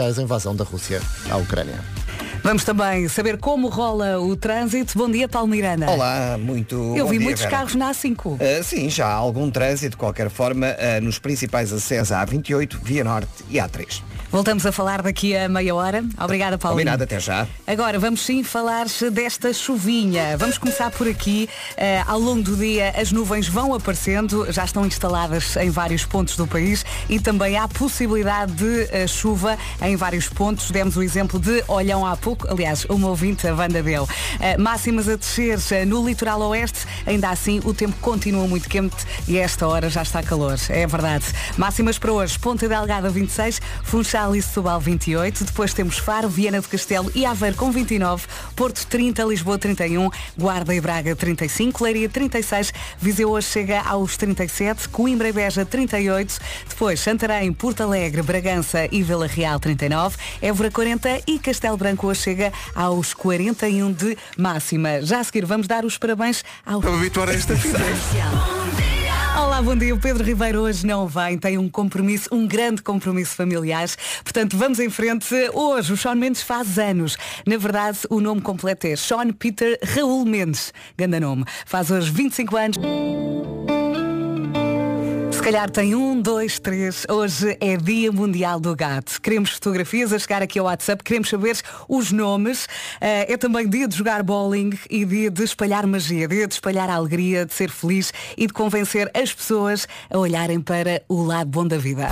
a invasão da Rússia à Ucrânia. Vamos também saber como rola o trânsito. Bom dia, Paulo Miranda. Olá, muito Eu vi dia, muitos Vera. carros na A5. Uh, sim, já há algum trânsito, de qualquer forma, uh, nos principais acessos à A28, Via Norte e A3. Voltamos a falar daqui a meia hora. Obrigada, Paulo. Combinado, até já. Agora vamos sim falar desta chuvinha. Vamos começar por aqui. Eh, ao longo do dia as nuvens vão aparecendo, já estão instaladas em vários pontos do país e também há possibilidade de eh, chuva em vários pontos. Demos o exemplo de Olhão há pouco, aliás, uma ouvinte, a Wanda deu. Eh, máximas a descer no litoral oeste, ainda assim o tempo continua muito quente e a esta hora já está calor. É verdade. Máximas para hoje, Ponta Delgada 26, Funchal e Setúbal 28, depois temos Faro, Viana do Castelo e Aveiro com 29, Porto 30, Lisboa 31, Guarda e Braga 35, Leiria 36, Viseu hoje chega aos 37, Coimbra e Beja 38, depois Santarém, Porto Alegre, Bragança e Vila Real 39, Évora 40 e Castelo Branco hoje chega aos 41 de máxima. Já a seguir vamos dar os parabéns ao... Para habituar a esta vida. Olá, bom dia. O Pedro Ribeiro hoje não vem, tem um compromisso, um grande compromisso familiar. Portanto, vamos em frente. Hoje o Sean Mendes faz anos. Na verdade, o nome completo é Sean Peter Raul Mendes. Ganda nome. Faz hoje 25 anos. Se calhar tem um, dois, três. Hoje é Dia Mundial do Gato. Queremos fotografias a chegar aqui ao WhatsApp, queremos saber os nomes. Eh, é também dia de jogar bowling e dia de espalhar magia, dia de espalhar a alegria, de ser feliz e de convencer as pessoas a olharem para o lado bom da vida.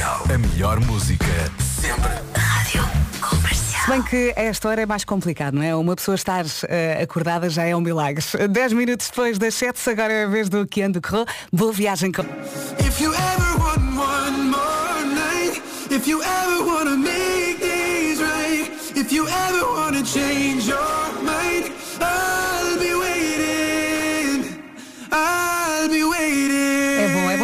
Comercial. A melhor música sempre. Rádio Comercial. Se bem que a esta hora é mais complicado, não é? Uma pessoa estar eh, acordada já é um milagre. Dez minutos depois das sete, agora é a vez do que ando correu. Boa viagem com. If you ever want one more night, if you ever wanna make things right, if you ever wanna change your mind, I'll be waiting. I'll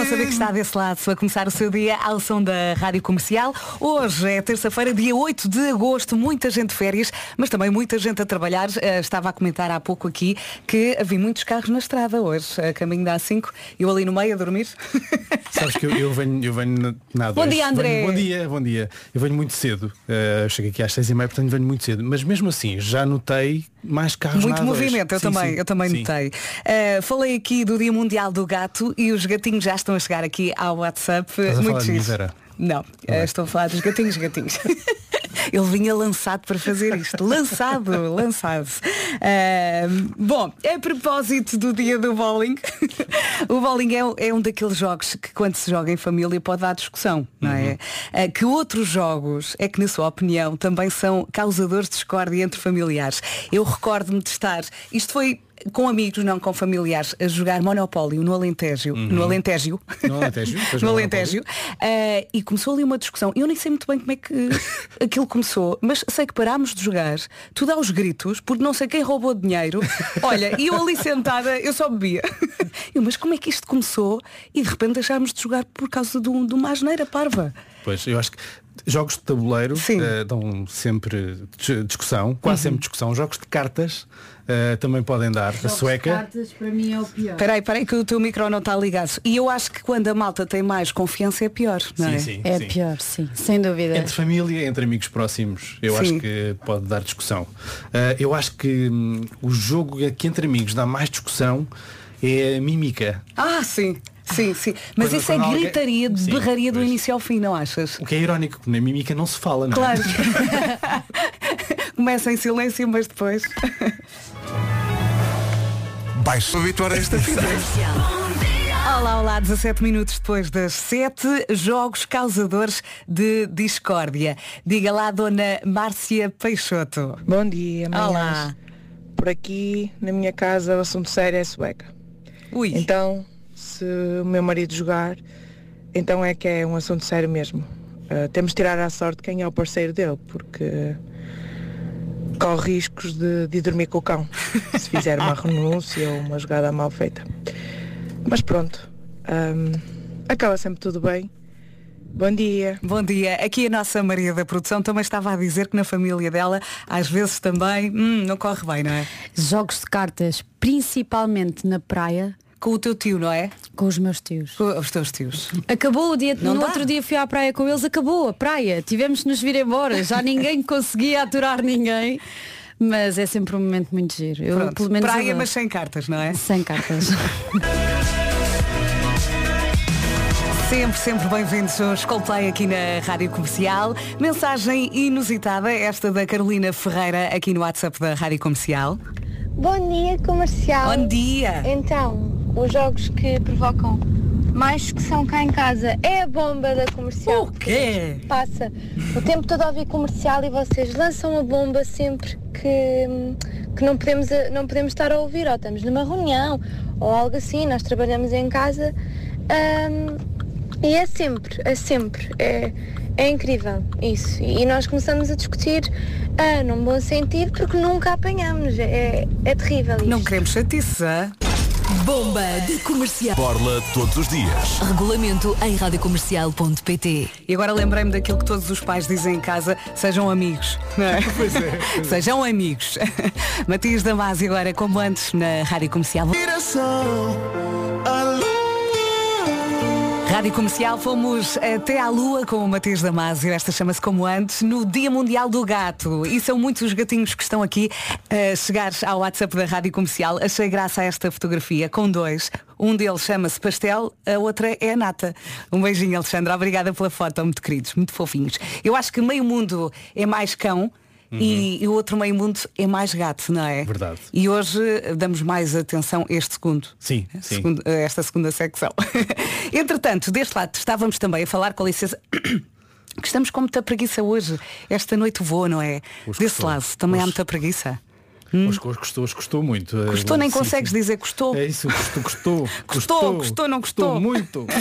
saber que está desse lado a começar o seu dia ao som da Rádio Comercial. Hoje é terça-feira, dia 8 de agosto, muita gente de férias, mas também muita gente a trabalhar. Eh, estava a comentar há pouco aqui que havia muitos carros na estrada hoje, a caminho da A5, eu ali no meio a dormir. Sabes que eu, eu venho, eu venho na- na Bom A2. dia, André. Venho- bom dia, bom dia. Eu venho muito cedo. Uh, chego aqui às seis e meia, portanto venho muito cedo. Mas mesmo assim, já notei mais carros Muito na A2. movimento, eu Sim, também, sim, eu também sim. notei. Uh, falei aqui do Dia Mundial do Gato e os gatinhos já estão a chegar aqui ao WhatsApp. Estás a Muito falar Vera? Não, uh, estou a falar dos gatinhos, gatinhos. Ele vinha lançado para fazer isto. Lançado, lançado. Uh, bom, a propósito do dia do bowling, o bowling é, é um daqueles jogos que quando se joga em família pode dar discussão, não é? Uh, que outros jogos é que, na sua opinião, também são causadores de discórdia entre familiares. Eu recordo-me de estar, isto foi com amigos, não com familiares, a jogar Monopólio no Alentejo, no Alentejo, No Alentejo, no Alentejo, eh, e começou ali uma discussão. Eu nem sei muito bem como é que aquilo começou, mas sei que parámos de jogar, tudo aos gritos, porque não sei quem roubou dinheiro. Olha, e eu ali sentada, eu só bebia. Eu, mas como é que isto começou? E de repente deixámos de jogar por causa de, um- de uma asneira parva. Pois, eu acho que jogos de tabuleiro eh, dão sempre dis- discussão, quase sempre discussão. Jogos de cartas eh, também podem dar. a sueca. Cartas para mim é o pior. Espera aí, espera aí que o teu micro não está ligado. E eu acho que quando a malta tem mais confiança é pior, não é? Sim, sim, É sim. pior, sim, sem dúvida. Entre família, entre amigos próximos, eu Sim. acho que pode dar discussão. Eh, eu acho que hum, o jogo que entre amigos dá mais discussão é a mímica. Ah, sim. Sim, sim. Mas Quando- isso é quando alguém- gritaria de Sim, berraria do pois. início ao fim, não achas? O que é irónico, porque na mímica não se fala, não é? Claro. Começa em silêncio, mas depois. Me habituar a esta vida. Olá, olá, 17 minutos depois das 7, jogos causadores de discórdia. Diga lá, dona Márcia Peixoto. Bom dia, manhãs. Olá. Por aqui, na minha casa, o assunto sério é sueca. Ui. Então, se o meu marido jogar, então é que é um assunto sério mesmo. Ah, temos de tirar à sorte quem é o parceiro dele, porque corre riscos de, de dormir com o cão, se fizer uma renúncia ou uma jogada mal feita. Mas pronto, ahm, acaba sempre tudo bem. Bom dia. Bom dia. Aqui a nossa Maria da produção também estava a dizer que na família dela, às vezes também, hum, não corre bem, não é? Jogos de cartas, principalmente na praia, com o teu tio, não é? Com os meus tios. Com os teus tios. Acabou o dia, Não no dá. outro dia fui à praia com eles, acabou a praia. Tivemos de nos vir embora. Já ninguém conseguia aturar ninguém. Mas é sempre um momento muito giro. Eu, Pronto. pelo menos Praia, adoro. mas sem cartas, não é? sem cartas. Sempre, sempre bem-vindos aos Coldplay aqui na Rádio Comercial. Mensagem inusitada, esta da Carolina Ferreira aqui no WhatsApp da Rádio Comercial. Bom dia, comercial. Bom dia! Então, os jogos que provocam mais discussão cá em casa é a bomba da comercial. O quê? Passa o tempo todo a ouvir comercial e vocês lançam a bomba sempre que, que não, podemos, não podemos estar a ouvir, ou estamos numa reunião, ou algo assim, nós trabalhamos em casa. Ahm, e é sempre, é sempre, é, é incrível isso. E nós começamos a discutir ah, num bom sentido porque nunca apanhamos. É, é terrível isto. Não queremos chatice, hã? Bomba de comercial. Borla todos os dias. Regulamento em radiocomercial.pt. E agora lembrei-me daquilo que todos os pais dizem em casa, sejam amigos. Não é? Pois é. pois é. Sejam amigos. Matias Damasio agora, como antes, na Rádio Comercial. Rádio Comercial, fomos até à Lua com o Matias Damasio, esta chama-se como antes, no Dia Mundial do Gato. E são muitos os gatinhos que estão aqui a chegar ao WhatsApp da Rádio Comercial. Achei graça a esta fotografia com dois. Um deles chama-se Pastel, a outra é a Nata. Um beijinho, Alexandra. Obrigada pela foto, muito queridos, muito fofinhos. Eu acho que meio mundo é mais cão. E, e o outro meio mundo é mais gato, não é? Verdade. E hoje eh, damos mais atenção a este segundo. Sim, sim. Segundo- a esta segunda secção. Entretanto, deste lado estávamos também a falar com a licença. Que estamos com muita preguiça hoje. Esta noite voa, não é? Hoje Desse custou. lado também há muita preguiça. Hoje, hoje custou, hoje custou muito. Hum? Custou, nem Sim, consegues sim. dizer custou. É isso, custou, custou. Custou, custou, não custou. muito.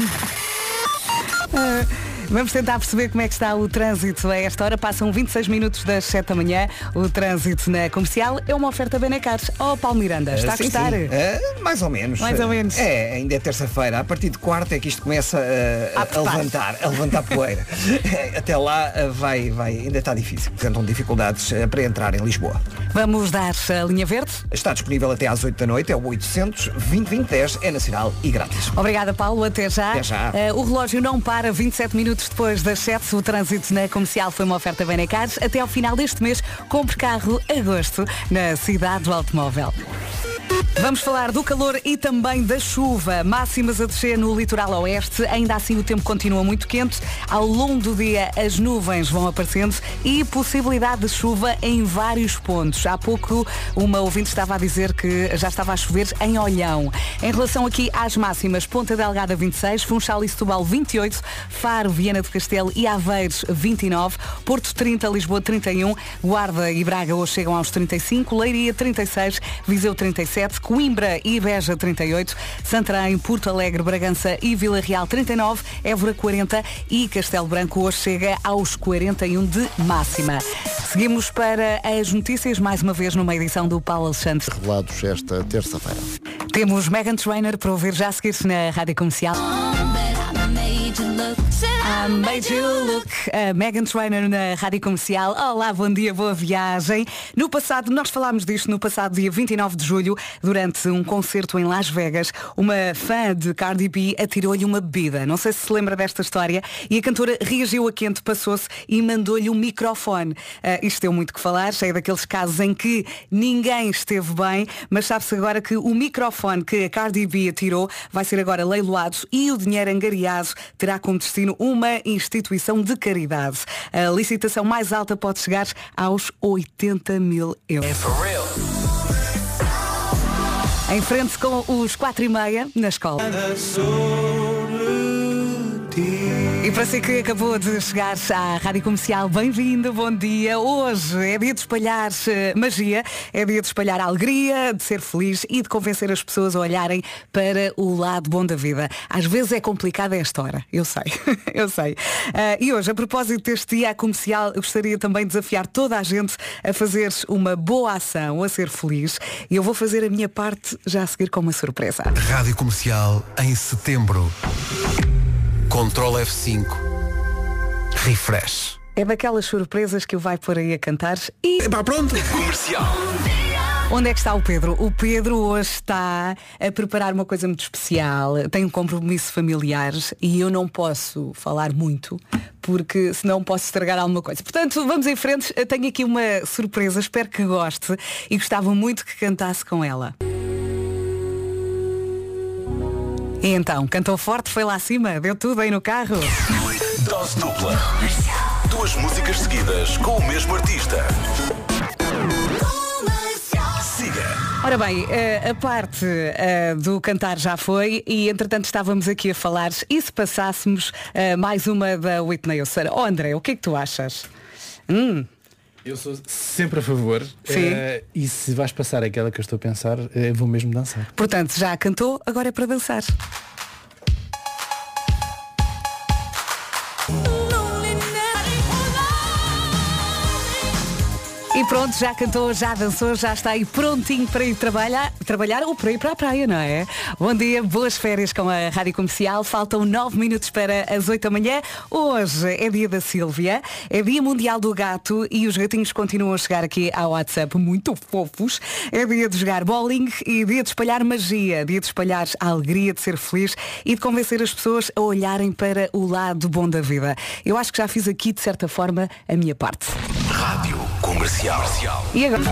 Vamos tentar perceber como é que está o trânsito a esta hora. Passam 26 minutos das 7 da manhã. O trânsito na comercial é uma oferta Benacares. Oh, Paulo Miranda, está a sim, gostar? Ah, mais ou menos. Mais ou menos. É, ainda é terça-feira. A partir de quarta é que isto começa a, a- a apertar. levantar, a levantar poeira. Até lá ah, vai, vai, ainda está difícil. Portanto, dificuldades ah, para entrar em Lisboa. Vamos dar a linha verde. Está disponível até às 8 da noite, é o 800 2010 é nacional e grátis. Obrigada, Paulo. Até já. Até já. Eh, o relógio não para 27 minutos depois das 7. O trânsito na comercial foi uma oferta Benacares. Até ao final deste mês, compre carro agosto na cidade do automóvel. Vamos falar do calor e também da chuva. Máximas a descer no litoral oeste. Ainda assim o tempo continua muito quente. Ao longo do dia as nuvens vão aparecendo e possibilidade de chuva em vários pontos. Há pouco uma ouvinte estava a dizer que já estava a chover em Olhão. Em relação aqui às máximas, Ponta Delgada 26, Funchal e Setúbal 28, Faro, Viana do Castelo e Aveiros 29, Porto 30, Lisboa 31, Guarda e Braga hoje chegam aos 35, Leiria 36, Viseu 37, Coimbra e Beja 38, Santarém, Porto Alegre, Bragança e Vila Real 39, Évora 40 e Castelo Branco hoje chega aos 41 de máxima. Seguimos para as notícias, mais uma vez numa edição do Paulo Alexandre. Revelados esta terça-feira. Temos Megan Trainer para ouvir já a seguir na Rádio Comercial. I made you look. A Megan Trainer na Rádio Comercial. Olá, bom dia, boa viagem. No passado, nós falámos disto no passado dia 29 de julho, durante um concerto em Las Vegas, uma fã de Cardi B atirou-lhe uma bebida. Não sei se se lembra desta história. E a cantora reagiu a quente, passou-se e mandou-lhe um microfone. Ah, isto deu muito que falar, é daqueles casos em que ninguém esteve bem, mas sabe-se agora que o microfone que a Cardi B atirou vai ser agora leiloado e o dinheiro angariado terá como destino uma instituição de caridade. A licitação mais alta pode chegar aos 80 mil euros. Em frente com os 4 e meia na escola. E para si que acabou de chegar à Rádio Comercial, bem-vindo, bom dia. Hoje é dia de espalhar eh, magia, é dia de espalhar alegria, de ser feliz e de convencer as pessoas a olharem para o lado bom da vida. Às vezes é complicado a esta hora, eu sei, eu sei. Ah, e hoje, a propósito deste dia comercial, eu gostaria também de desafiar toda a gente a fazer uma boa ação, a ser feliz. E eu vou fazer a minha parte já a seguir com uma surpresa. Rádio Comercial em setembro. Control F5. Refresh. É daquelas surpresas que o vai por aí a cantar e. Epá, pronto. Comercial. Onde é que está o Pedro? O Pedro hoje está a preparar uma coisa muito especial. Tem um compromisso familiar e eu não posso falar muito porque senão posso estragar alguma coisa. Portanto, vamos em frente. Eu tenho aqui uma surpresa, espero que goste e gostava muito que cantasse com ela. E então, cantou forte, foi lá acima, deu tudo aí no carro. Dose dupla. Duas músicas seguidas com o mesmo artista. Ora bem, eh, a parte eh, do cantar já foi e entretanto estávamos aqui a falar e se passássemos eh, mais uma da Whitney Houston? Oh André, o que é que tu achas? Hum, Eu sou sempre a favor. Sim. eh, e se vais passar aquela que eu estou a pensar, eh, vou mesmo dançar. portanto, já cantou, agora é para dançar. Pronto, já cantou, já dançou, já está aí prontinho para ir trabalhar, trabalhar ou para ir para a praia, não é? Bom dia, boas férias com a Rádio Comercial. Faltam nove minutos para as oito da manhã. Hoje é dia da Sílvia, é dia mundial do gato e os gatinhos continuam a chegar aqui ao WhatsApp muito fofos. É dia de jogar bowling e dia de espalhar magia, dia de espalhar a alegria de ser feliz e de convencer as pessoas a olharem para o lado bom da vida. Eu acho que já fiz aqui, de certa forma, a minha parte. Rádio Comercial. E agora?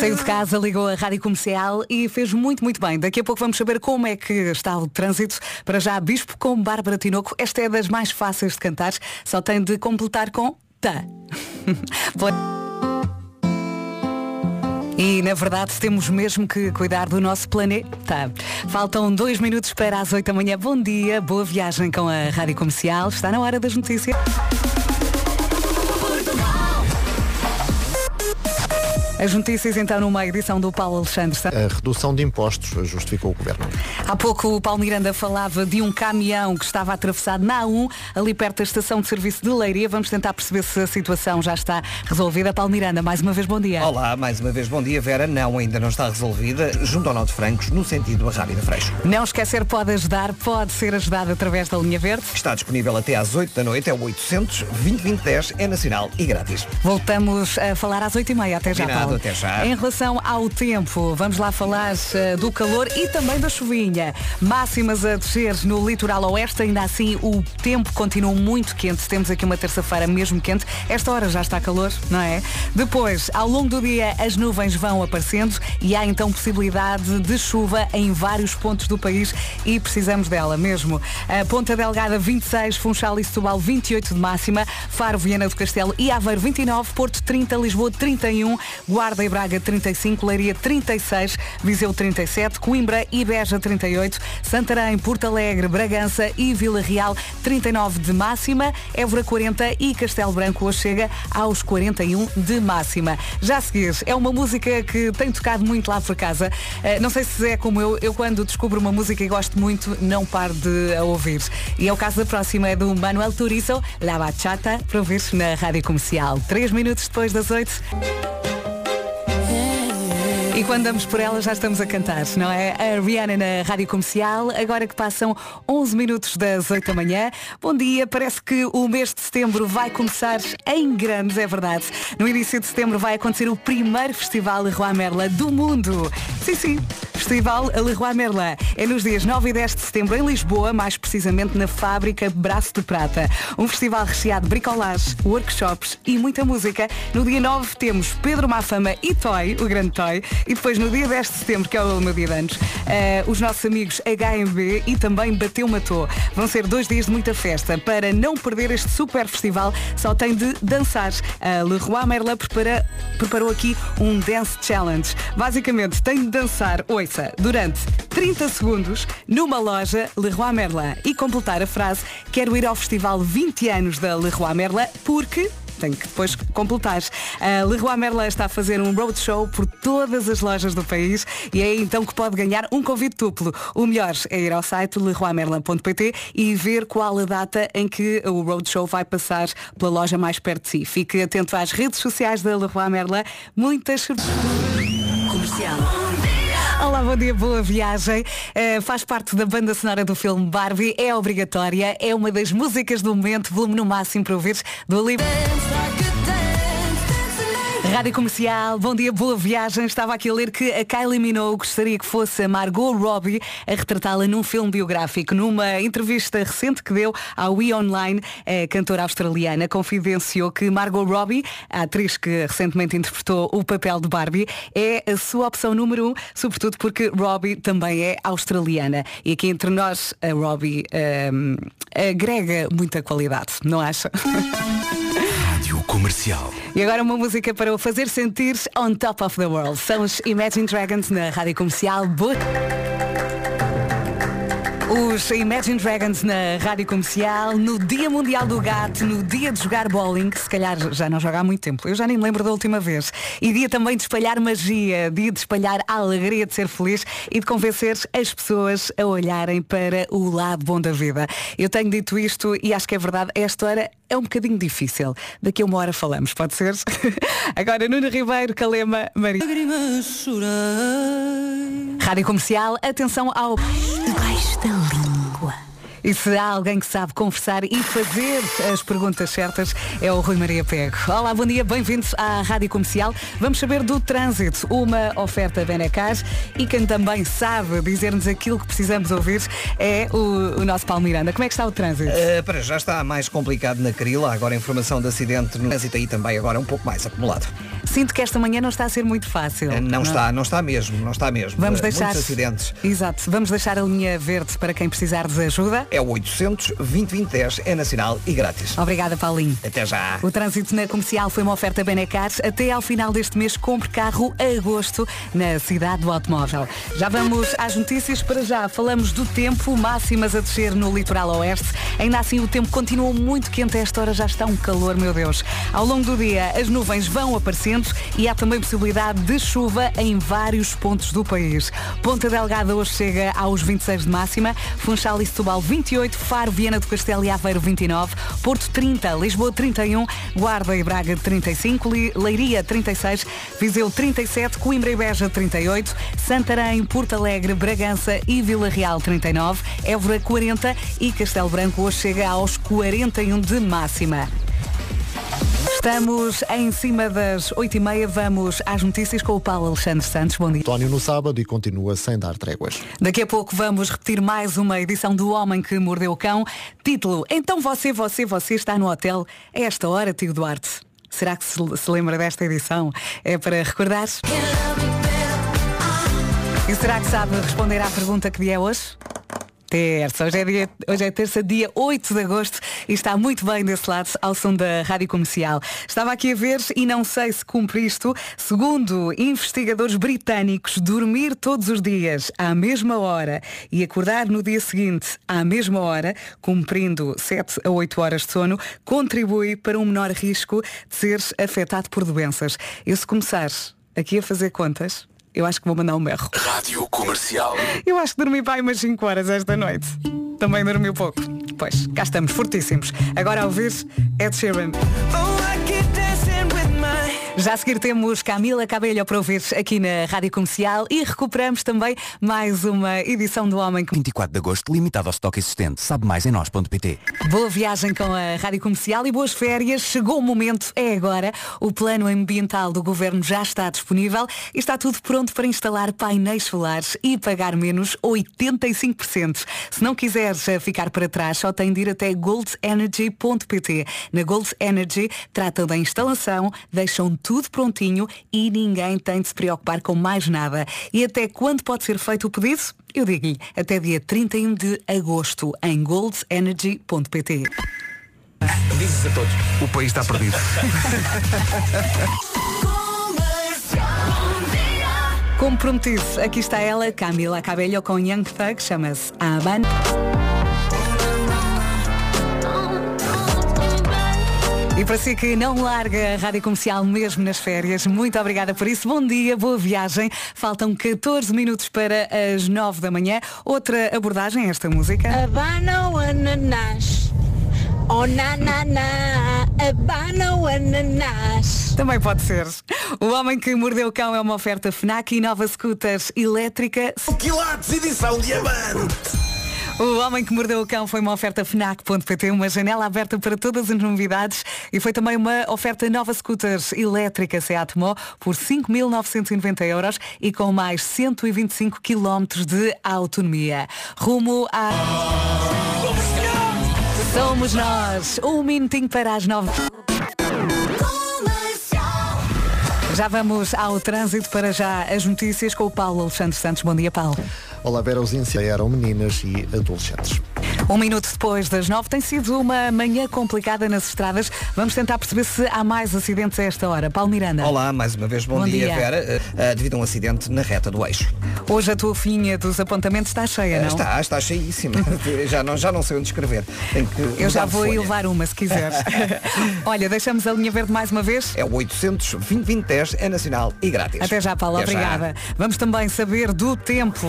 Saiu de casa, ligou a rádio comercial e fez muito, muito bem. Daqui a pouco vamos saber como é que está o trânsito. Para já, Bispo com Bárbara Tinoco. Esta é das mais fáceis de cantar. Só tem de completar com ta. E na verdade temos mesmo que cuidar do nosso planeta. Faltam dois minutos para as oito da manhã. Bom dia, boa viagem com a Rádio Comercial. Está na hora das notícias. As notícias então numa edição do Paulo Alexandre. Santos. A redução de impostos justificou o governo. Há pouco o Paulo Miranda falava de um caminhão que estava atravessado na A1, ali perto da estação de serviço de Leiria. Vamos tentar perceber se a situação já está resolvida. Paulo Miranda, mais uma vez bom dia. Olá, mais uma vez bom dia, Vera. Não, ainda não está resolvida, junto ao de Francos, no sentido a Rábida Freixo. Não esquecer, pode ajudar, pode ser ajudado através da linha verde. Está disponível até às 8 da noite, é o 800 2010 é nacional e grátis. Voltamos a falar às 8h30. Até já, Combinado, Paulo. até já. Em relação ao tempo, vamos lá falar eh, do calor e também da chuvinha. Máximas a descer no litoral oeste, ainda assim o tempo continua muito quente. Temos aqui uma terça-feira mesmo quente. Esta hora já está calor, não é? Depois, ao longo do dia, as nuvens vão aparecendo e há então possibilidade de chuva em vários pontos do país e precisamos dela mesmo. A Ponta Delgada 26, Funchal e Setúbal 28 de máxima, Faro, Viana do Castelo e Aveiro 29, Porto 30, Lisboa 31, Guarda e Braga 35, Leiria 36, Viseu 37, Coimbra e Beja 38, Santarém, Porto Alegre, Bragança e Vila Real 39 de máxima, Évora 40 e Castelo Branco hoje chega aos 41 de máxima. Já a seguir, é uma música que tem tocado muito lá por casa. Eh, Não sei se é como eu, eu quando descubro uma música e gosto muito, não paro de a ouvir. E é o caso da próxima, é do Manuel Turizo, La Bachata, para ouvir na Rádio Comercial. Três minutos depois das oito. E quando damos por ela já estamos a cantar, não é? A Rihanna na Rádio Comercial, agora que passam 11 minutos das 8 da manhã. Bom dia, parece que o mês de setembro vai começar em grandes, é verdade. No início de setembro vai acontecer o primeiro Festival Leroy Merla do mundo. Sim, sim, Festival Leroy Merla. É nos dias 9 e 10 de setembro em Lisboa, mais precisamente na fábrica Braço de Prata. Um festival recheado de bricolage, workshops e muita música. No dia 9 temos Pedro Mafama e Toy, o grande Toy. E depois no dia 10 de setembro, que é o meu dia de anos, eh, os nossos amigos HMB e também Bateu Matou. Vão ser dois dias de muita festa. Para não perder este super festival, só tem de dançar. A Leroy Merlin prepara, preparou aqui um Dance Challenge. Basicamente, tem de dançar, ouça, durante 30 segundos numa loja Leroy Merlin e completar a frase Quero ir ao festival 20 anos da Leroy Merlin porque tem que depois completar. A Leroy Merlin está a fazer um roadshow por todas as lojas do país e é então que pode ganhar um convite duplo. O melhor é ir ao site leroymerlin.pt e ver qual a data em que o roadshow vai passar pela loja mais perto de si. Fique atento às redes sociais da Leroy Merlin. Muitas surpresas. Comercial. Olá, bom dia, boa viagem. Eh, faz parte da banda sonora do filme Barbie, é obrigatória, é uma das músicas do momento, volume no máximo para ouvir do livro. Rádio Comercial, bom dia, boa viagem. Estava aqui a ler que a Kylie Minogue gostaria que fosse a Margot Robbie a retratá-la num filme biográfico. Numa entrevista recente que deu ao E! Online, a cantora australiana confidenciou que Margot Robbie, a atriz que recentemente interpretou o papel de Barbie, é a sua opção número um, sobretudo porque Robbie também é australiana. E aqui entre nós, a Robbie hum, agrega muita qualidade, não acha? Comercial. E agora uma música para o fazer sentir on top of the world. São os Imagine Dragons na Rádio Comercial. Boa... Os Imagine Dragons na Rádio Comercial, no Dia Mundial do Gato, no dia de jogar bowling, que se calhar já não joga há muito tempo, eu já nem me lembro da última vez. E dia também de espalhar magia, dia de espalhar a alegria de ser feliz e de convencer as pessoas a olharem para o lado bom da vida. Eu tenho dito isto e acho que é verdade, esta hora é um bocadinho difícil. Daqui a uma hora falamos, pode ser? Agora Nuno Ribeiro, Calema, Maria. Rádio Comercial, atenção ao debaixo da Linha. E se há alguém que sabe conversar e fazer as perguntas certas, é o Rui Maria Pego. Olá, bom dia, bem-vindos à Rádio Comercial. Vamos saber do trânsito, uma oferta Benecar e quem também sabe dizer-nos aquilo que precisamos ouvir é o, o nosso Paulo Miranda. Como é que está o trânsito? Uh, para já está mais complicado na Carila, agora a informação de acidente no trânsito aí também agora um pouco mais acumulado. Sinto que esta manhã não está a ser muito fácil. Uh, não, está, não está mesmo, não está mesmo. Vamos Uh, deixar. Muitos acidentes. Exato. Vamos deixar a linha verde para quem precisar de ajuda. É o 800 2010 é nacional e grátis. Obrigada, Paulinho. Até já. O trânsito na comercial foi uma oferta Benecar. Até ao final deste mês, compre carro a agosto na cidade do automóvel. Já vamos às notícias. Para já, falamos do tempo, máximas a descer no litoral oeste. Ainda assim, o tempo continua muito quente. A esta hora já está um calor, meu Deus. Ao longo do dia, as nuvens vão aparecendo e há também possibilidade de chuva em vários pontos do país. Ponta Delgada hoje chega aos 26 de máxima, Funchal e Setúbal 28, Faro, Viana do Castelo e Aveiro 29, Porto 30, Lisboa 31, Guarda e Braga 35, Li- Leiria 36, Viseu 37, Coimbra e Beja 38, Santarém, Porto Alegre, Bragança e Vila Real 39, Évora 40 e Castelo Branco hoje chega aos 41 de máxima. Estamos em cima das 8h30, vamos às notícias com o Paulo Alexandre Santos. Bom dia. António no sábado e continua sem dar tréguas. Daqui a pouco vamos repetir mais uma edição do Homem que Mordeu o Cão. Título, então você, você, você está no hotel a esta hora, tio Duarte. Será que se, se lembra desta edição? É para recordar? E será que sabe responder à pergunta que é hoje? Terça, hoje é, dia, hoje é terça, dia 8 de agosto e está muito bem desse lado ao som da Rádio Comercial. Estava aqui a ver e não sei se cumpre isto. Segundo investigadores britânicos, dormir todos os dias à mesma hora e acordar no dia seguinte à mesma hora, cumprindo 7 a 8 horas de sono, contribui para um menor risco de ser afetado por doenças. Eu se começar aqui a fazer contas, eu acho que vou mandar um berro. Rádio Comercial. Eu acho que dormi para umas 5 horas esta noite. Também dormi pouco. Pois, cá estamos, fortíssimos. Agora a ouvir Ed Sheeran. Já a seguir temos Camila Cabelho para ouvir aqui na Rádio Comercial e recuperamos também mais uma edição do Homem que 24 de agosto, limitado ao estoque existente. Sabe mais em nós.pt. Boa viagem com a Rádio Comercial e boas férias. Chegou o momento, é agora. O plano ambiental do Governo já está disponível e está tudo pronto para instalar painéis solares e pagar menos 85%. Se não quiseres eh, ficar para trás, só tem de ir até goldenergy.pt. Na Gold Energy tratam da instalação, deixam tudo prontinho e ninguém tem de se preocupar com mais nada. E até quando pode ser feito o pedido? Eu digo-lhe, até dia 31 de agosto em goldenergy.pt. Dizes a todos. O país está perdido. Como prometido, aqui está ela, Camila Cabello com Young Thug, chama-se Aban. E para si que não larga a rádio comercial mesmo nas férias, muito obrigada por isso. Bom dia, boa viagem. Faltam 14 minutos para as 9 da manhã. Outra abordagem a esta música. Habana o ananás. Oh na na na, Habana o ananás. Também pode ser. O Homem que Mordeu o Cão é uma oferta FNAC e nova scooter elétrica. Quilates, edição diamante. O Homem que Mordeu o Cão foi uma oferta FNAC.pt, uma janela aberta para todas as novidades e foi também uma oferta nova scooters elétrica Seat Mó por 5.990 euros e com mais 125 km de autonomia. Rumo a... Somos nós, um minutinho para as nove. Já vamos ao trânsito para já as notícias com o Paulo Alexandre Santos. Bom dia, Paulo. Olá, Vera, incidentes eram meninas e adolescentes. Um minuto depois das nove tem sido uma manhã complicada nas estradas. Vamos tentar perceber se há mais acidentes a esta hora. Paulo Miranda. Olá, mais uma vez, bom, Bom dia, dia. Vera. Eh, devido a um acidente na reta do eixo. Hoje a tua filhinha dos apontamentos está cheia, não? Está, está cheíssima. já, não, já não sei onde escrever. Tenho que Eu já vou folha. levar uma, se quiseres. Olha, deixamos a linha verde mais uma vez. É o 800 2010 é nacional e grátis. Até já, Paulo. Até já. Obrigada. Vamos também saber do tempo.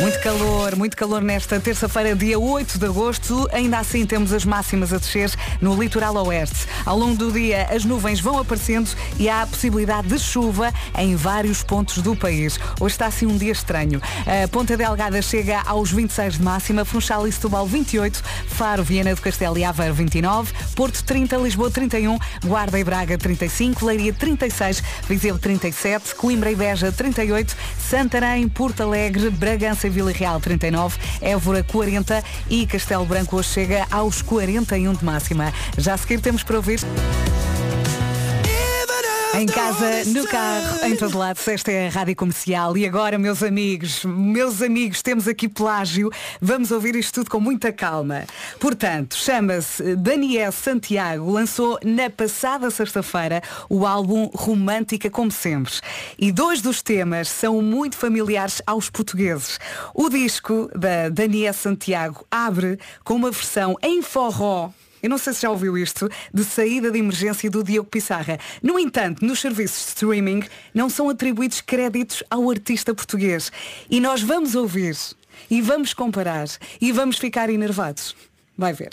Muito calor, muito calor nesta terça-feira, dia 8 de agosto. Ainda assim temos as máximas a descer no litoral oeste. Ao longo do dia as nuvens vão aparecendo e há a possibilidade de chuva em vários pontos do país. Hoje está assim um dia estranho. A Ponta Delgada chega aos 26 de máxima, Funchal e Setúbal 28, Faro, Viana do Castelo e Aveiro 29, Porto 30, Lisboa 31, Guarda e Braga 35, Leiria 36, Viseu 37, Coimbra e Beja 38, Santarém, Porto Alegre, Bragança e Vila Real 39, Évora 40 e Castelo Branco hoje chega aos 41 de máxima. Já a seguir temos para ouvir. Em casa, no carro, em todo lado, esta é a Rádio Comercial. E agora, meus amigos, meus amigos, temos aqui plágio. Vamos ouvir isto tudo com muita calma. Portanto, chama-se Daniel Santiago, lançou na passada sexta-feira o álbum Romântica Como Sempre. E dois dos temas são muito familiares aos portugueses. O disco da Daniel Santiago abre com uma versão em forró eu não sei se já ouviu isto, de saída de emergência do Diogo Pissarra. No entanto, nos serviços de streaming não são atribuídos créditos ao artista português. E nós vamos ouvir, e vamos comparar, e vamos ficar enervados. Vai ver.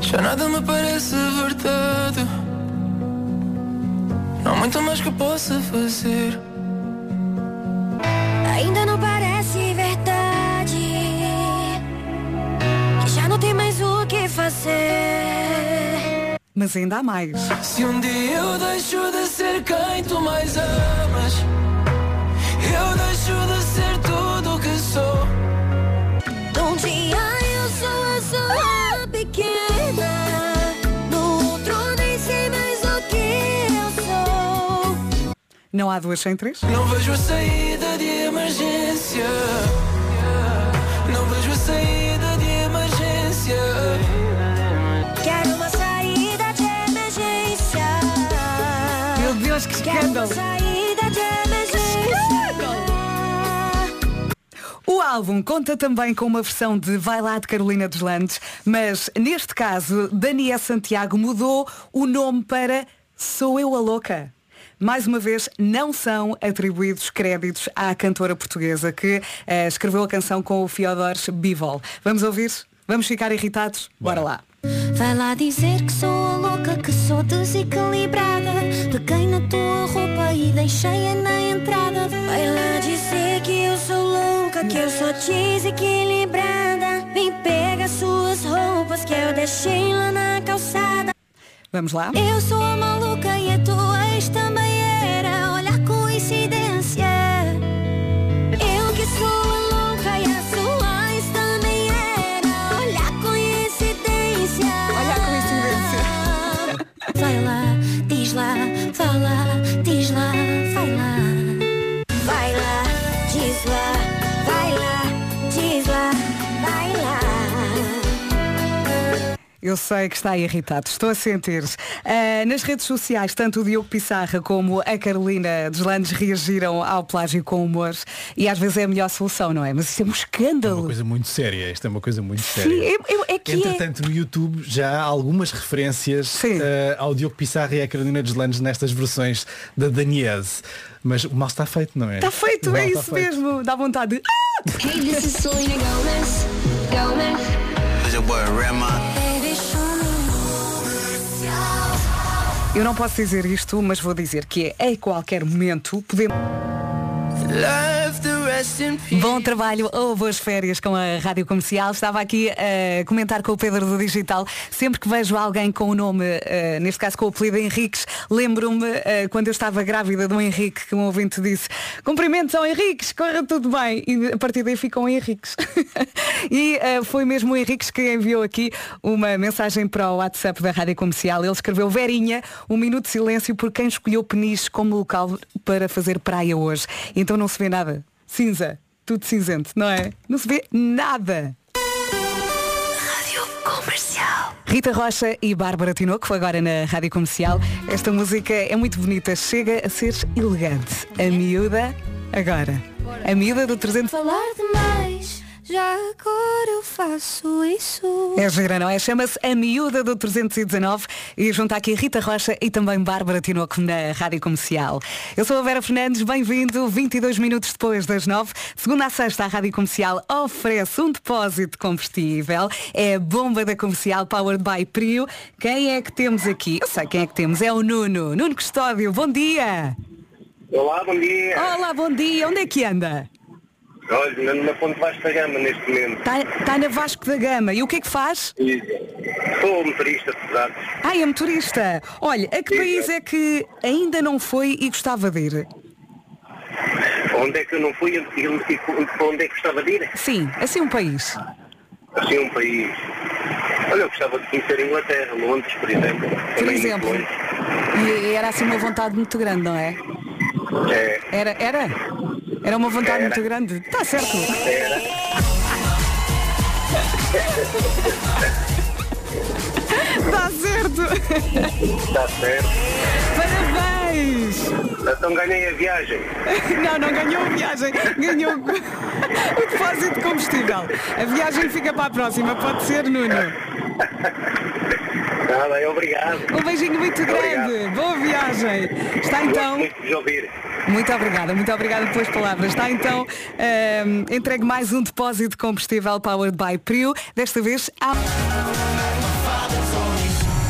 Já nada me parece verdade Não há muito mais que possa fazer Ainda não o que fazer. Mas ainda há mais. Se um dia eu deixo de ser quem tu mais amas Eu deixo de ser tudo o que sou Um dia eu sou a sua pequena. No outro nem sei mais o que eu sou. Não há duas sem três? Não vejo a saída de emergência Emergência. O álbum conta também com uma versão de Vai Lá de Carolina dos Landes, mas neste caso, Daniel Santiago mudou o nome para Sou Eu a Louca. Mais uma vez, não são atribuídos créditos à cantora portuguesa que eh, escreveu a canção com o Fiodor Bivol. Vamos ouvir? Vamos ficar irritados? Bora lá. Vai lá dizer que sou a louca, que sou desequilibrada. Peguei na tua roupa e deixei-a na entrada. Vai lá dizer que eu sou louca, que eu sou desequilibrada. Vem pega suas roupas que eu deixei lá na calçada. Vamos lá? Eu sou a maluca e a tua ex também Vai lá, diz lá, fala, Eu sei que está irritado, estou a sentir. Ah, nas redes sociais, tanto o Diogo Pissarra como a Carolina Deslandes reagiram ao plágio com humor e às vezes é a melhor solução, não é? Mas isso é um É uma escândalo. coisa muito séria, isto é uma coisa muito Sim, séria. é, é- é que é. Entretanto, no YouTube já há algumas referências eh, ao Diogo Pissarra e à Carolina Deslandes nestas versões da Daniese. Mas o mal está feito, não é? Está feito, é isso feito. mesmo. Dá vontade de. Ah! Hey, Eu não posso dizer isto, mas vou dizer que é a qualquer momento podemos. Bom trabalho ou boas férias com a Rádio Comercial. Estava aqui a comentar com o Pedro do Digital. Sempre que vejo alguém com o nome, eh, neste caso com o apelido Henriques, lembro-me eh, quando eu estava grávida do Henrique, que um ouvinte disse cumprimentos ao Henriques, corra tudo bem. E a partir daí ficam Henriques. e eh, foi mesmo o Henriques que enviou aqui uma mensagem para o WhatsApp da Rádio Comercial. Ele escreveu Verinha, um minuto de silêncio por quem escolheu Peniche como local para fazer praia hoje. Então não se vê nada. Cinza. Tudo cinzento, não é? Não se vê nada. Rádio Comercial. Rita Rocha e Bárbara Tinoco, agora na Rádio Comercial. Esta música é muito bonita, chega a ser elegante. A miúda, agora. A miúda do 300. Falar demais, já agora eu faço isso. É gira, não é? Chama-se A Miúda do 319 e junta aqui Rita Rocha e também Bárbara Tinoco na Rádio Comercial. Eu sou a Vera Fernandes, bem-vindo, 22 minutos depois das 9. Segunda a sexta, a Rádio Comercial oferece um depósito de combustível. É a bomba da comercial Powered by Prio. Quem é que temos aqui? Eu sei quem é que temos, é o Nuno. Nuno Custódio, bom dia! Olá, bom dia. Olá, bom dia. Onde é que anda? Olha, na, na Ponte Vasco da Gama neste momento. Está tá na Vasco da Gama. E o que é que faz? Sou motorista de dados. Ah, é motorista. Olha, a que país é que ainda não foi e gostava de ir? Onde é que eu não fui e, e, e para onde é que gostava de ir? Sim, assim um país. Assim um país. Olha, eu gostava de conhecer a Inglaterra, Londres, por exemplo. Por Também exemplo. muito longe. E era assim uma vontade muito grande, não é? É. Era, era? Era uma vontade muito grande. Está certo. Está certo. Está certo. Parabéns. Então ganhei a viagem. Não, não ganhou a viagem. Ganhou o depósito de combustível. A viagem fica para a próxima. Pode ser, Nuno. Está bem, obrigado. Um beijinho muito grande. Boa viagem. Está então. Gosto muito de ouvir. Muito obrigada, muito obrigada pelas palavras. Está então ehm, entregue mais um depósito de combustível Powered by Prio, desta vez a...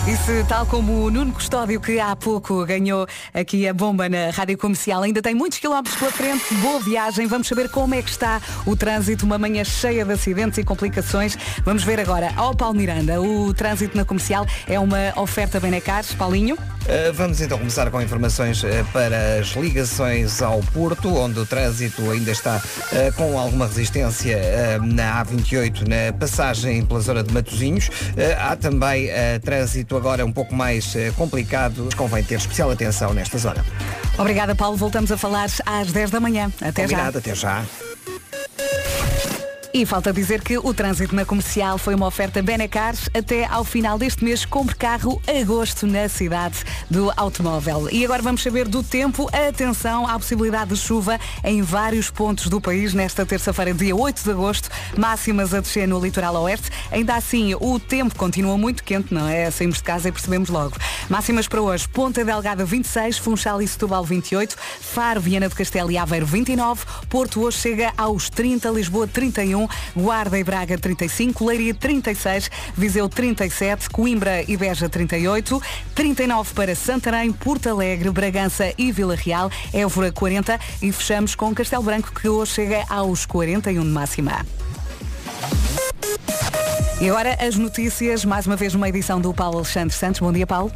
E se, tal como o Nuno Custódio, que há pouco ganhou aqui a bomba na Rádio Comercial, ainda tem muitos quilómetros pela frente, boa viagem, vamos saber como é que está o trânsito, uma manhã cheia de acidentes e complicações. Vamos ver agora ao Paulo Miranda, o trânsito na Comercial é uma oferta Benecar, Paulinho. Uh, Vamos então começar com informações uh, para as ligações ao Porto, onde o trânsito ainda está uh, com alguma resistência na A28, na passagem pela zona de Matosinhos. Há também trânsito agora um pouco mais complicado, convém ter especial atenção nesta zona. Obrigada, Paulo. Voltamos a falar às 10 da manhã. Até já. Combinado, até já. E falta dizer que o trânsito na comercial foi uma oferta Benecar até ao final deste mês. Compre carro agosto na cidade do automóvel. E agora vamos saber do tempo. Atenção à possibilidade de chuva em vários pontos do país nesta terça-feira, dia 8 de agosto. Máximas a descer no litoral oeste. Ainda assim, o tempo continua muito quente, não é? Saímos de casa e percebemos logo. Máximas para hoje. Ponta Delgada 26, Funchal e Setúbal 28, Faro, Viana do Castelo e Aveiro 29, Porto hoje chega aos 30, Lisboa 31, Guarda e Braga 35, Leiria 36, Viseu 37, Coimbra e Beja 38, 39 para Santarém, Porto Alegre, Bragança e Vila Real, Évora 40 e fechamos com Castelo Branco que hoje chega aos 41 de máxima. E agora as notícias, mais uma vez numa edição do Paulo Alexandre Santos. Bom dia, Paulo.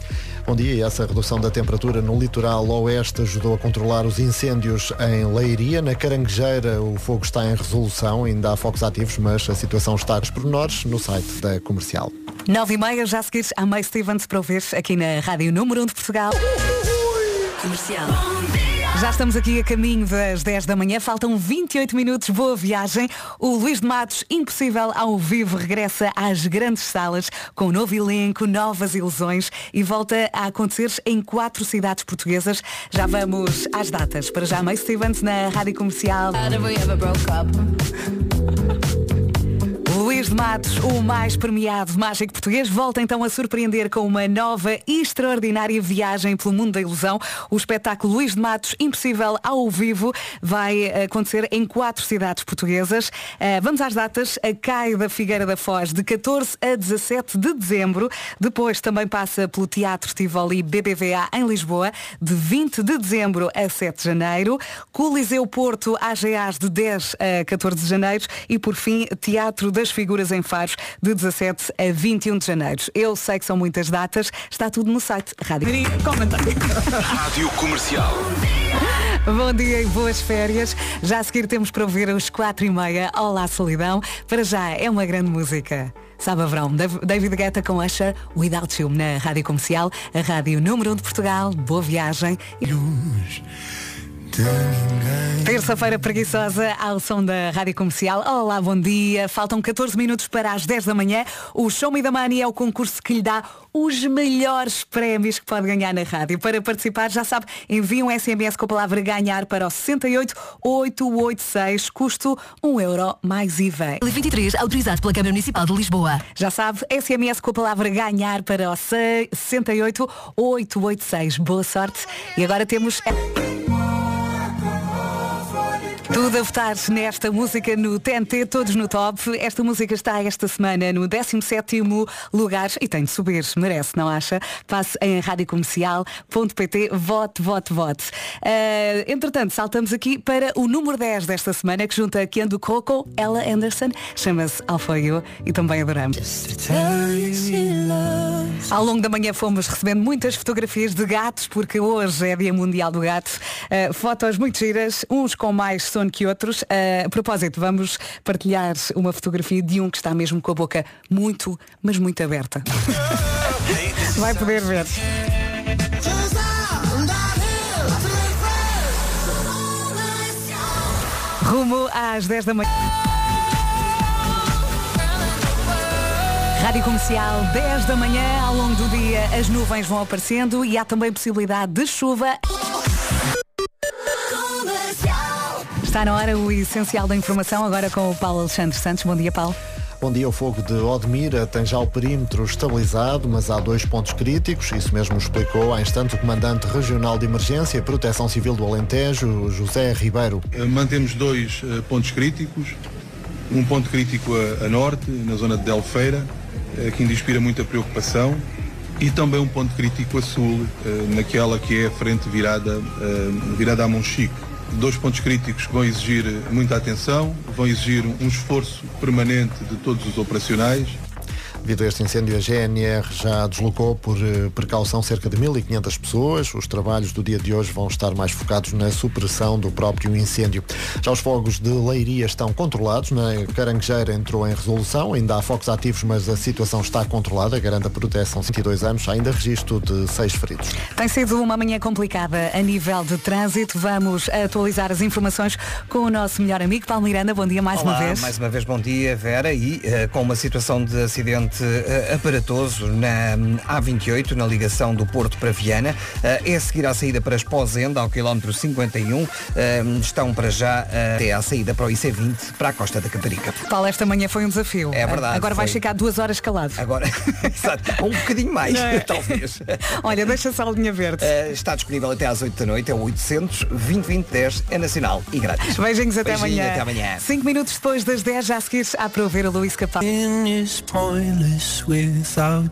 Bom dia. E essa redução da temperatura no litoral oeste ajudou a controlar os incêndios em Leiria. Na Caranguejeira o fogo está em resolução, ainda há focos ativos, mas a situação está aos pormenores no site da comercial. 9 e meia, já a seguir a May Stevens para ouvir aqui na Rádio Número 1 de Portugal. Comercial. Já estamos aqui a caminho das 10 da manhã, faltam 28 minutos, boa viagem. O Luís de Matos, impossível ao vivo, regressa às grandes salas com um novo elenco, novas ilusões e volta a acontecer em quatro cidades portuguesas. Já vamos às datas. Para já, May Stevens na Rádio Comercial. Luís de Matos, o mais premiado mágico português, volta então a surpreender com uma nova e extraordinária viagem pelo mundo da ilusão. O espetáculo Luís de Matos Impossível ao vivo vai acontecer em quatro cidades portuguesas. Uh, vamos às datas. A Cai da Figueira da Foz, de 14 a 17 de dezembro. Depois também passa pelo Teatro Tivoli BBVA em Lisboa, de 20 de dezembro a 7 de janeiro. Coliseu Porto AGAs de 10 a 14 de janeiro. E por fim, Teatro das Figuras em Faros, de 17 a 21 de janeiro. Eu sei que são muitas datas. Está tudo no site Rádio. Rádio Comercial. Bom dia e boas férias. Já a seguir temos para ouvir os 4 e meia. Olá, solidão. Para já é uma grande música. Sabe a verão, Dav- David Guetta com Usher, Without You, na Rádio Comercial, a rádio número 1 de Portugal. Boa viagem. Terça-feira preguiçosa ao som da Rádio Comercial. Olá, bom dia. Faltam 14 minutos para as 10 da manhã. O Show Me the Money é o concurso que lhe dá os melhores prémios que pode ganhar na rádio. Para participar, já sabe, envie um SMS com a palavra ganhar para o 68886, custo 1 euro mais IVA. 2023, autorizado pela Câmara Municipal de Lisboa. Já sabe, SMS com a palavra ganhar para o 68886. Boa sorte. E agora temos. Tudo a votar nesta música no TNT, todos no top. Esta música está esta semana no 17º lugar e tem de subir, merece, não acha? Passe em radiocomercial.pt, vote, vote, vote. Ah, entretanto, saltamos aqui para o número 10 desta semana, que junta Kendo Coco, Ella Anderson, chama-se Alfoio e também adoramos. Ao longo da manhã fomos recebendo muitas fotografias de gatos, porque hoje é Dia Mundial do Gato. Uh, fotos muito giras, uns com mais sono que outros. Uh, a propósito, vamos partilhar uma fotografia de um que está mesmo com a boca muito, mas muito aberta. Vai poder ver. Rumo às 10 da manhã. Rádio Comercial, 10 da manhã, ao longo do dia as nuvens vão aparecendo e há também possibilidade de chuva. Está na hora o essencial da informação, agora com o Paulo Alexandre Santos. Bom dia, Paulo. Bom dia, o fogo de Odmira tem já o perímetro estabilizado, mas há dois pontos críticos, isso mesmo explicou há instantes o Comandante Regional de Emergência e Proteção Civil do Alentejo, José Ribeiro. Eh, Mantemos dois eh, pontos críticos. Um ponto crítico a, a norte, na zona de Delfeira, eh, que ainda inspira muita preocupação. E também um ponto crítico a sul, naquela que é a frente virada, virada a Monchique. Dois pontos críticos que vão exigir muita atenção, vão exigir um esforço permanente de todos os operacionais. Devido a este incêndio, a GNR já deslocou por eh, precaução cerca de 1.500 pessoas. Os trabalhos do dia de hoje vão estar mais focados na supressão do próprio incêndio. Já os fogos de Leiria estão controlados. Na Caranguejeira entrou em resolução. Ainda há focos ativos, mas a situação está controlada. Garante a proteção 22 anos. Há ainda registro de seis feridos. Tem sido uma manhã complicada a nível de trânsito. Vamos atualizar as informações com o nosso melhor amigo, Paulo Miranda. Bom dia mais Olá, uma vez. mais uma vez bom dia, Vera. E eh, com uma situação de acidente eh, aparatoso na hum, A28, na ligação do Porto para Viana. Eh, é a seguir à saída para Esposenda, ao quilómetro 51. Eh, estão para já eh, até à saída para o IC20, para a Costa da Caparica. Paulo, esta manhã foi um desafio. É verdade, Agora vais foi. ficar duas horas calado. Agora, exato, um bocadinho mais, é? talvez. Olha, deixa só a linha verde. Está disponível até às 8 da noite, é o 800 2010 é nacional e grátis. Beijinhos até Beijinho, amanhã. Até amanhã. Cinco minutos depois das 10, já a seguir há para ouvir o Luís Capal.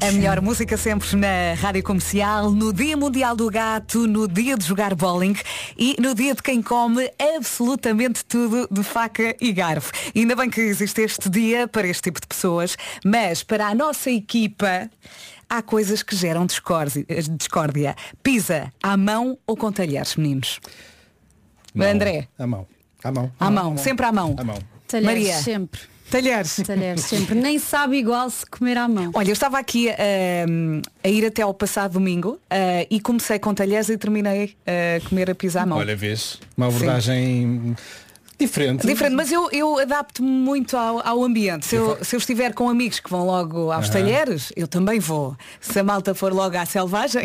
A melhor música sempre na Rádio Comercial, no Dia Mundial do Gato, no dia de jogar bowling e no dia de quem come absolutamente tudo de faca e garfo. Ainda bem que existe este dia para este tipo de pessoas, mas para a nossa equipa há coisas que geram discórdia. Pisa à mão ou com talheres, meninos? André, À mão. À mão. à mão, sempre à mão. À mão. Talheres Maria. sempre. Talheres. Talheres sempre. Nem sabe igual se comer à mão. Olha, eu estava aqui a, a ir até ao passado domingo eh, e comecei com talheres e terminei a comer a pizza à mão. Olha, vês. Uma abordagem Diferente. Diferente, mas eu, eu adapto-me muito ao, ao ambiente. Se eu, se eu estiver com amigos que vão logo aos Aham. talheres, eu também vou. Se a malta for logo à selvagem,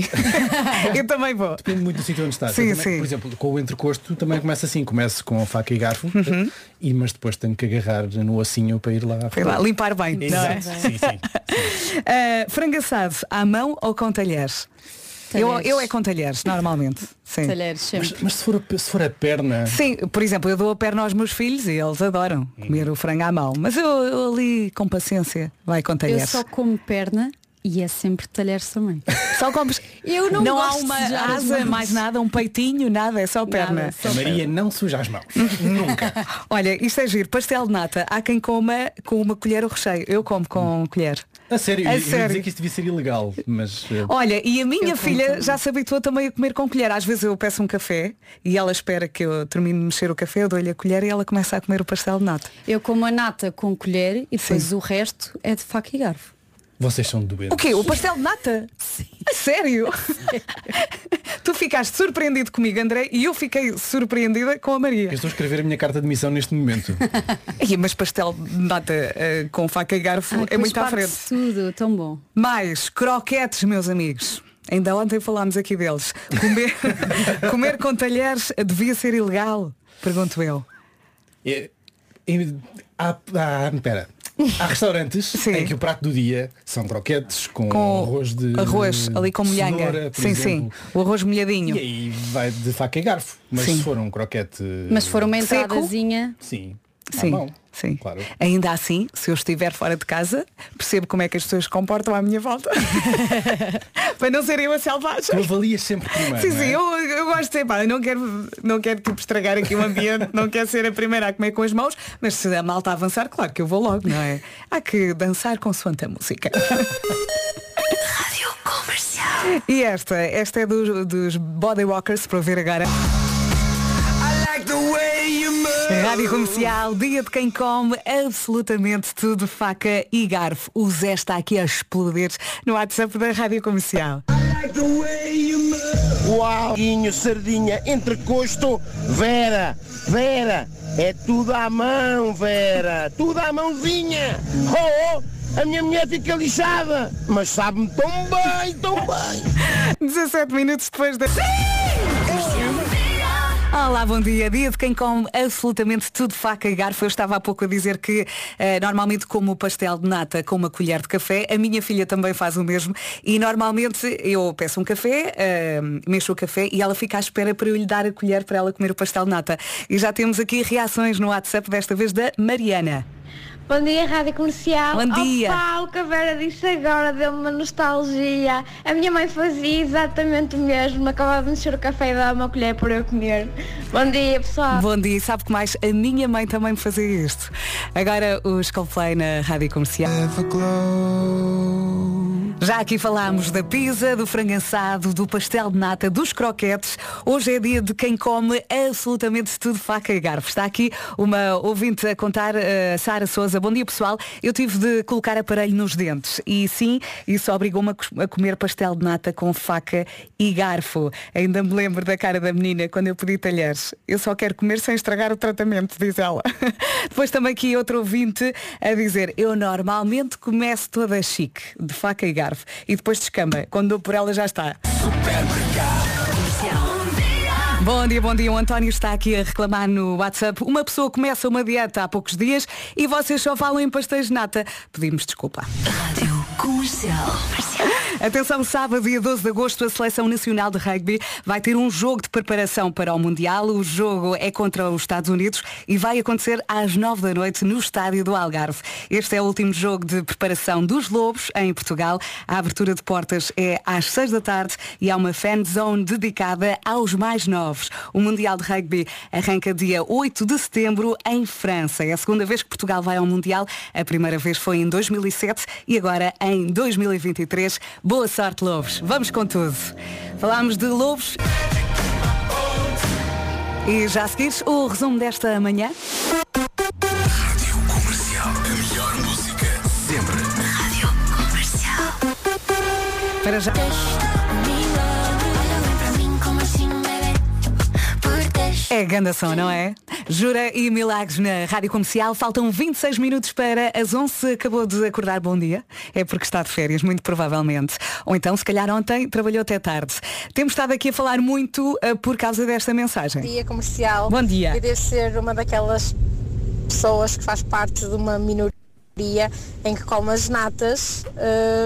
eu também vou. Depende muito do sítio onde estás. Sim, também, sim. Por exemplo, com o entrecosto também começa assim, começo com faca e garfo, Uhum. e, mas depois tenho que agarrar no ossinho para ir lá. Lá, limpar bem, não é? Exato. Sim, sim. Ah, frango assado à mão ou com talheres? Eu, eu é com talheres, normalmente. Sim. Talheres sempre. Mas, mas se, for a, se for a perna. Sim, por exemplo, eu dou a perna aos meus filhos e eles adoram comer o frango à mão. Mas eu, eu ali, com paciência, vai com Eu talheres. só como perna e é sempre talheres também. Só comes. Eu não, há gosto uma de sujar as asa, mais nada, um peitinho, nada, é só perna. A Maria não suja as mãos. Nunca. Olha, isto é giro. Pastel de nata. Há quem coma com uma colher ou recheio. Eu como com colher. A sério, A eu sério. dizer que isto devia ser ilegal, mas. eh, Olha, e a minha Eu filha já se habituou também a comer com colher. Às vezes eu peço um café e ela espera que eu termine de mexer o café, eu dou-lhe a colher e ela começa a comer o pastel de nata. Eu como a nata com colher e depois o resto é de faca e garfo. Vocês são doentes. O quê? O pastel de nata? Sim. A sério? tu ficaste surpreendido comigo, André, e eu fiquei surpreendida com a Maria. Eu estou a escrever a minha carta de missão neste momento. Mas pastel de nata eh, com faca e garfo Ah, é muito à frente. tudo, tão bom. Mais croquetes, meus amigos. Ainda ontem falámos aqui deles. Comer, comer com talheres devia ser ilegal? Pergunto eu. É- é- há, há, pera. Há restaurantes em que o prato do dia são croquetes com, Com arroz de arroz ali com molhanga. Sim, exemplo. sim. O arroz molhadinho. E aí vai de faca e garfo. Mas Sim. se for um croquete. Mas se for uma Seco? entradazinha, Sim. À Sim, mão. sim. Claro. Ainda assim, se eu estiver fora de casa, percebo como é que as pessoas se comportam à minha volta. Para não ser eu a selvagem. Tu avalias sempre primeiro. Sim, não é? sim, eu, eu gosto de ser, pá, eu não quero, não quero tipo, estragar aqui o ambiente, não quero ser a primeira a comer com as mãos, mas se a malta avançar, claro que eu vou logo, não é? Há que dançar consoante a música. Rádio Comercial. E esta, esta é dos, dos Body Walkers para ver agora. Rádio Comercial, dia de quem come absolutamente tudo, faca e garfo. O Zé está aqui a explodir no WhatsApp da Rádio Comercial. Uau! Guinho, sardinha, entrecosto, Vera, Vera, é tudo à mão, Vera, tudo à mãozinha. Oh, oh, a minha mulher fica lixada, mas sabe-me tão bem, tão bem. 17 minutos depois da. Olá, bom dia. Dia de quem come absolutamente tudo faca e garfo. Eu estava há pouco a dizer que eh, normalmente como pastel de nata com uma colher de café. A minha filha também faz o mesmo. E normalmente eu peço um café, eh, mexo o café e ela fica à espera para eu lhe dar a colher para ela comer o pastel de nata. E já temos aqui reações no WhatsApp, desta vez da Mariana. Bom dia, Rádio Comercial. Bom dia. Opa, o que a Vera disse agora deu-me uma nostalgia. A minha mãe fazia exatamente o mesmo. Acabava de mexer o café e dava uma colher para eu comer. Bom dia, pessoal. Bom dia, sabe que mais? A minha mãe também me fazia isto. Agora os Coldplay na Rádio Comercial. Já aqui falámos da pizza, do frango assado, do pastel de nata, dos croquetes. Hoje é dia de quem come absolutamente tudo faca e garfo. Está aqui uma ouvinte a contar, eh, Sara Souza. Bom dia pessoal. Eu tive de colocar aparelho nos dentes e sim, isso obrigou-me a comer pastel de nata com faca e garfo. Ainda me lembro da cara da menina quando eu pedi talheres. Eu só quero comer sem estragar o tratamento, diz ela. Depois também aqui outro ouvinte a dizer, eu normalmente começo toda chique, de faca e garfo. E depois descamba. Quando dou por ela já está. Bom dia, bom dia. O António está aqui a reclamar no WhatsApp. Uma pessoa começa uma dieta há poucos dias e vocês só falam em pastéis de nata. Pedimos desculpa. Rádio Comercial. Atenção, sábado, dia 12 de agosto, a Seleção Nacional de Rugby vai ter um jogo de preparação para o Mundial. O jogo é contra os Estados Unidos e vai acontecer às 9 da noite no Estádio do Algarve. Este é o último jogo de preparação dos Lobos em Portugal. A abertura de portas é às 6 da tarde e há uma fan zone dedicada aos mais novos. O Mundial de Rugby arranca dia 8 de setembro em França. É a segunda vez que Portugal vai ao Mundial. A primeira vez foi em 2007 e agora em 2023. Boa sorte, Lobos. Vamos com tudo. Falámos de Lobos. E já a seguir, o resumo desta manhã. Rádio Comercial. A melhor música sempre. Rádio Comercial. Para já. É som, não é? Jura e Milagres na Rádio Comercial. Faltam 26 minutos para as 11. Acabou de acordar bom dia. É porque está de férias, muito provavelmente. Ou então, se calhar ontem, trabalhou até tarde. Temos estado aqui a falar muito uh, por causa desta mensagem. Dia comercial. Bom dia. Eu devo ser uma daquelas pessoas que faz parte de uma minoria em que come as natas.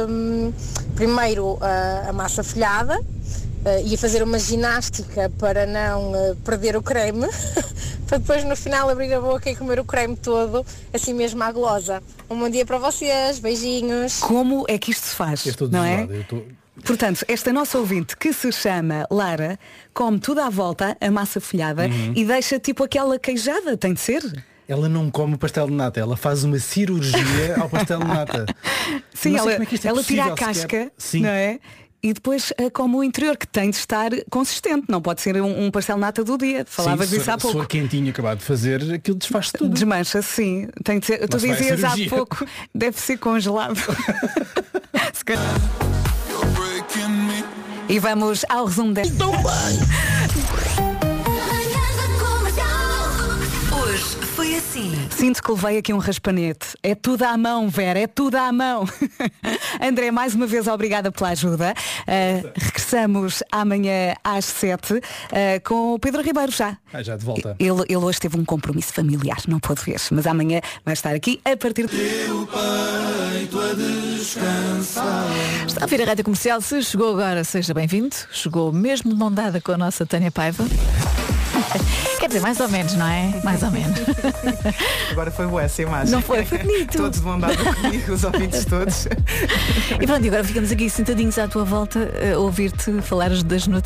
hum, primeiro ah, a massa folhada. Ah, e a fazer uma ginástica para não ah, perder o creme, para depois no final abrir a boca e comer o creme todo, assim mesmo à golosa. Um bom dia para vocês, beijinhos. Como é que isto se faz? Eu estou não é? desolado, eu estou- Portanto, esta nossa ouvinte que se chama Lara come tudo à volta, a massa folhada, Uhum. e deixa tipo aquela queijada, tem de ser? Ela não come pastel de nata, ela faz uma cirurgia ao pastel de nata. Sim, ela, é é ela tira a possível casca, sequer. Sim. não é? E depois eh, come o interior, que tem de estar consistente. Não pode ser um, um pastel nata do dia. Falavas Sim, disso há Se for pouco. quentinho acabado de fazer, aquilo desfaz tudo. Desmancha, sim. Tem de ser, tu dizias há pouco, deve ser congelado. Se calhar. E vamos ao resumo desta. Foi assim. Sinto que levei aqui um raspanete. É tudo à mão, Vera, é tudo à mão. André, mais uma vez obrigada pela ajuda. Uh, regressamos amanhã às 7 uh, com o Pedro Ribeiro já. Ah, já de volta. Ele, ele hoje teve um compromisso familiar, não pôde ver, mas amanhã vai estar aqui a partir de. Está a ouvir a Rádio Comercial, se chegou agora, seja bem-vindo. Chegou mesmo de mão dada com a nossa Tânia Paiva. Quer dizer, mais ou menos, não é? Mais ou menos. Agora foi boa essa imagem. Não foi? Foi bonito. Todos de mão dada comigo, os ouvintes todos. E pronto, e agora ficamos aqui sentadinhos à tua volta a ouvir-te falar das notícias.